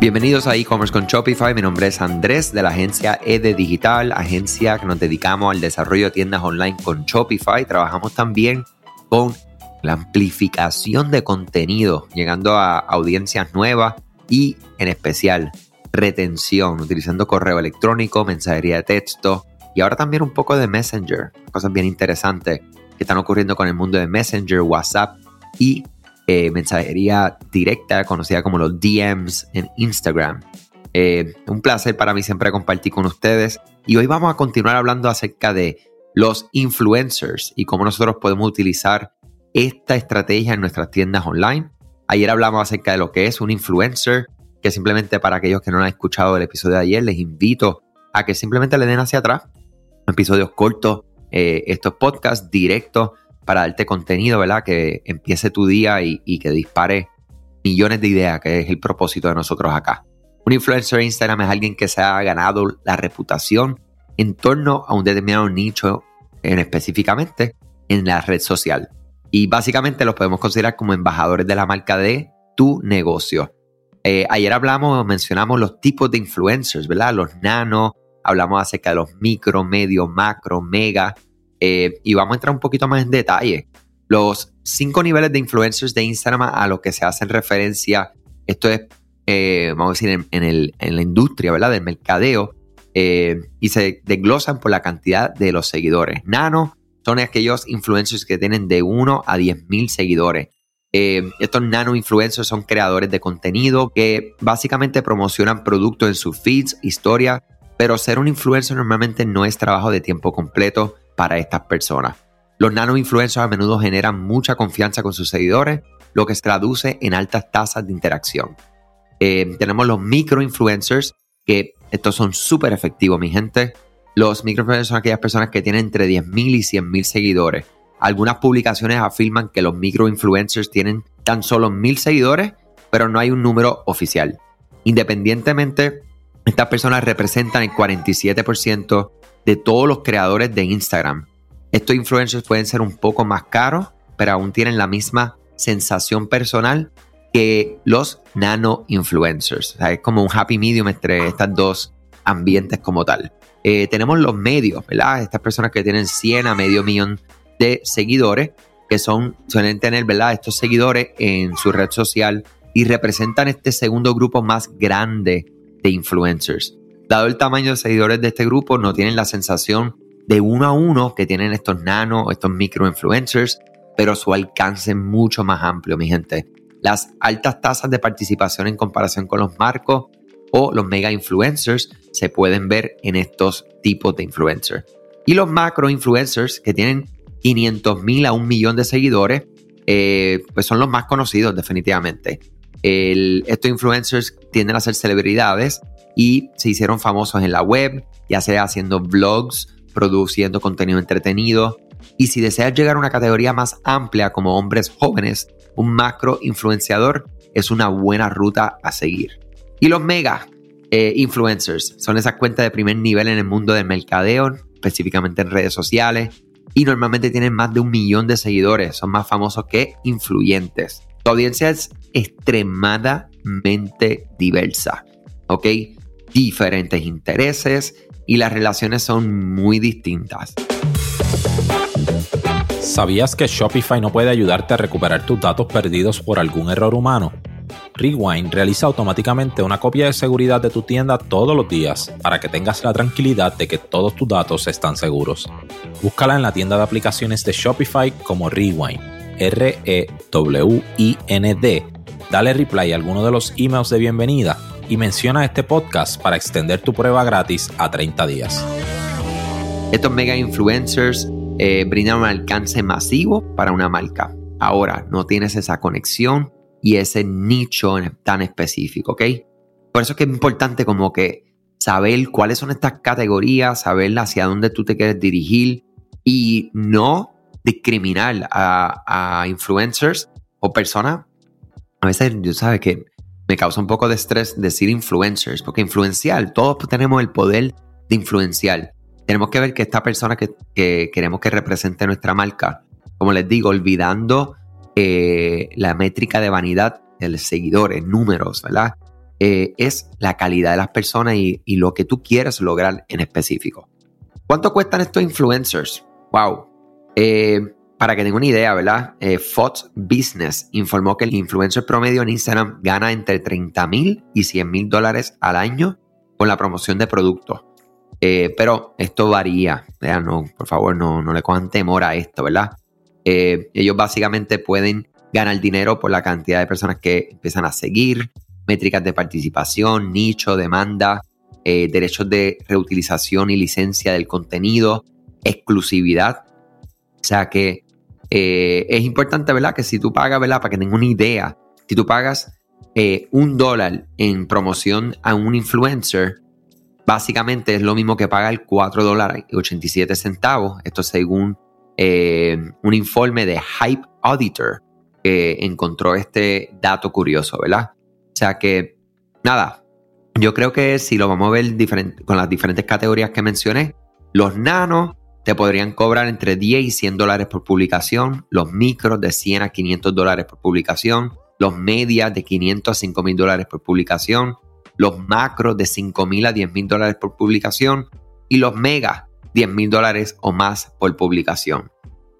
Bienvenidos a e-commerce con Shopify. Mi nombre es Andrés de la agencia ED Digital, agencia que nos dedicamos al desarrollo de tiendas online con Shopify. Trabajamos también con la amplificación de contenido, llegando a audiencias nuevas y en especial retención, utilizando correo electrónico, mensajería de texto y ahora también un poco de Messenger. Cosas bien interesantes que están ocurriendo con el mundo de Messenger, WhatsApp y eh, mensajería directa, conocida como los DMs en Instagram. Eh, un placer para mí siempre compartir con ustedes. Y hoy vamos a continuar hablando acerca de los influencers y cómo nosotros podemos utilizar esta estrategia en nuestras tiendas online. Ayer hablamos acerca de lo que es un influencer, que simplemente para aquellos que no han escuchado el episodio de ayer, les invito a que simplemente le den hacia atrás episodios cortos, eh, estos podcasts directos para darte contenido, ¿verdad? Que empiece tu día y, que dispare millones de ideas, que es el propósito de nosotros acá. Un influencer de Instagram es alguien que se ha ganado la reputación en torno a un determinado nicho en específicamente en la red social. Y básicamente los podemos considerar como embajadores de la marca de tu negocio. Eh, ayer hablamos, mencionamos los tipos de influencers, ¿verdad? Los nano, hablamos acerca de los micro, medio, macro, mega, eh, y vamos a entrar un poquito más en detalle. Los cinco niveles de influencers de Instagram a los que se hacen referencia, esto es, eh, vamos a decir, en, la industria, ¿verdad? Del mercadeo, eh, y se desglosan por la cantidad de los seguidores. Nano son aquellos influencers que tienen de 1 a 10 mil seguidores. estos nano influencers son creadores de contenido que básicamente promocionan productos en sus feeds, historias, pero ser un influencer normalmente no es trabajo de tiempo completo para estas personas. Los nano influencers a menudo generan mucha confianza con sus seguidores, lo que se traduce en altas tasas de interacción. Eh, tenemos los micro influencers, que estos son súper efectivos, mi gente. Los micro influencers son aquellas personas que tienen entre 10.000 y 100.000 seguidores. Algunas publicaciones afirman que los micro influencers tienen tan solo 1.000 seguidores, pero no hay un número oficial. Independientemente, estas personas representan el 47% de todos los creadores de Instagram. Estos influencers pueden ser un poco más caros, pero aún tienen la misma sensación personal que los nano influencers. es como un happy medium entre estos dos ambientes como tal. Eh, tenemos los medios, ¿verdad? Estas personas que tienen 100 a medio millón de seguidores, que son, suelen tener, ¿verdad? Estos seguidores en su red social y representan este segundo grupo más grande de influencers. Dado el tamaño de seguidores de este grupo, no tienen la sensación de uno a uno que tienen estos nano o estos micro influencers, pero su alcance es mucho más amplio, mi gente. Las altas tasas de participación en comparación con los marcos o los mega influencers se pueden ver en estos tipos de influencers. Y los macro influencers que tienen 500 mil a un millón de seguidores, eh, pues son los más conocidos definitivamente. Estos influencers tienden a ser celebridades y se hicieron famosos en la web, ya sea haciendo vlogs, produciendo contenido entretenido. Y si deseas llegar a una categoría más amplia como hombres jóvenes, un macro influenciador es una buena ruta a seguir. Y los mega eh, influencers son esas cuentas de primer nivel en el mundo del mercadeo, específicamente en redes sociales, y normalmente tienen más de un millón de seguidores, son más famosos que influyentes. Tu audiencia es extremadamente diversa, ¿ok? diferentes intereses y las relaciones son muy distintas. ¿Sabías que Shopify no puede ayudarte a recuperar tus datos perdidos por algún error humano? Rewind realiza automáticamente una copia de seguridad de tu tienda todos los días para que tengas la tranquilidad de que todos tus datos están seguros. Búscala en la tienda de aplicaciones de Shopify como Rewind, R-E-W-I-N-D. Dale reply a alguno de los emails de bienvenida y menciona este podcast para extender tu prueba gratis a 30 días. Estos mega influencers eh, brindan un alcance masivo para una marca. Ahora no tienes esa conexión y ese nicho tan específico, ¿ok? Por eso es que es importante como que saber cuáles son estas categorías, saber hacia dónde tú te quieres dirigir y no discriminar a, a influencers o personas. A veces, yo sabes que me causa un poco de estrés decir influencers, porque influenciar, todos tenemos el poder de influenciar. Tenemos que ver que esta persona que, queremos que represente nuestra marca, como les digo, olvidando eh, la métrica de vanidad de los seguidores, números, ¿verdad? eh, es la calidad de las personas y, lo que tú quieres lograr en específico. ¿Cuánto cuestan estos influencers? Wow. Eh, para que tengan una idea, ¿verdad? Eh, Fox Business informó que el influencer promedio en Instagram gana entre 30 mil y 100 mil dólares al año con la promoción de productos. pero esto varía, no, por favor, no, le cojan temor a esto, ¿verdad? ellos básicamente pueden ganar dinero por la cantidad de personas que empiezan a seguir, métricas de participación, nicho, demanda, eh, derechos de reutilización y licencia del contenido, exclusividad. Sea que eh, es importante, ¿verdad? Que si tú pagas, ¿verdad? Para que tengan una idea, si tú pagas eh, un dólar en promoción a un influencer, básicamente es lo mismo que pagar 4 dólares y 87 centavos. Esto según un informe de Hype Auditor que encontró este dato curioso, ¿verdad? O sea que, nada, yo creo que si lo vamos a ver con las diferentes categorías que mencioné, los nanos te podrían cobrar entre 10 y 100 dólares por publicación, los micros de 100 a 500 dólares por publicación, los medias de 500 a 5 mil dólares por publicación, los macros de 5 mil a 10 mil dólares por publicación y los megas 10 mil dólares o más por publicación.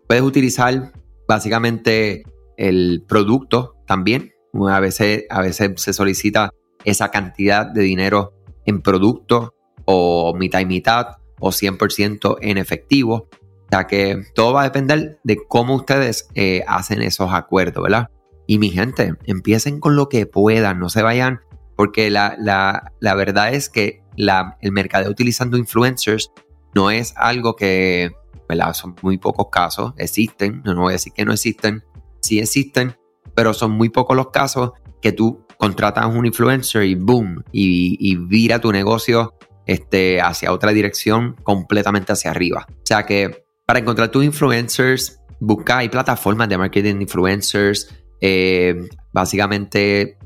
Puedes utilizar básicamente el producto también a veces, a veces se solicita esa cantidad de dinero en producto o mitad y mitad o 100% en efectivo. O sea que todo va a depender de cómo ustedes eh, hacen esos acuerdos, ¿verdad? Y mi gente, empiecen con lo que puedan, no se vayan, porque la, verdad es que la, el mercadeo utilizando influencers no es algo que, ¿verdad? Son muy pocos casos, existen, no voy a decir que no existen, sí existen, pero son muy pocos los casos que tú contratas un influencer y boom, y, vira tu negocio este, hacia otra dirección completamente hacia arriba. O sea que para encontrar tus influencers, busca, hay plataformas de marketing influencers, eh, básicamente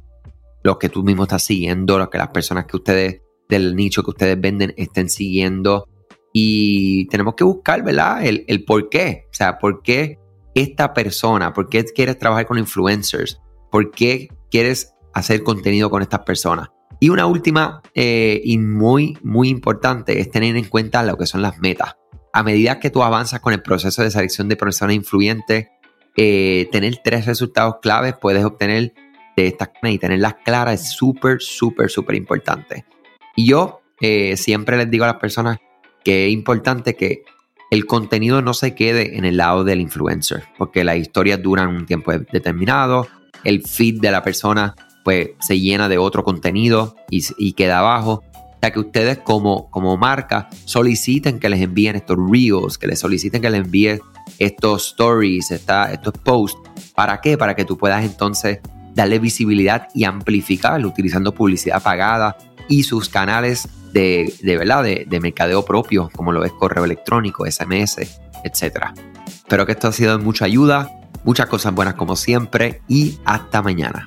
los que tú mismo estás siguiendo, los que las personas que ustedes, del nicho que ustedes venden, estén siguiendo. Y tenemos que buscar, ¿verdad? El, el por qué. O sea, por qué esta persona? ¿Por qué quieres trabajar con influencers? ¿Por qué quieres hacer contenido con estas personas? Y una última eh, y muy, muy importante es tener en cuenta lo que son las metas. A medida que tú avanzas con el proceso de selección de personas influyentes, eh, tener tres resultados claves puedes obtener de estas y tenerlas claras es súper, súper, súper importante. Y yo eh, siempre les digo a las personas que es importante que el contenido no se quede en el lado del influencer, porque las historias duran un tiempo determinado, el feed de la persona pues se llena de otro contenido y, queda abajo. O sea que ustedes como, como marca soliciten que les envíen estos reels, que les soliciten que les envíen estos stories, estos posts. ¿Para qué? Para que tú puedas entonces darle visibilidad y amplificarlo utilizando publicidad pagada y sus canales de, de verdad, de, de, mercadeo propio, como lo es correo electrónico, SMS, etc. Espero que esto ha sido de mucha ayuda, muchas cosas buenas como siempre y hasta mañana.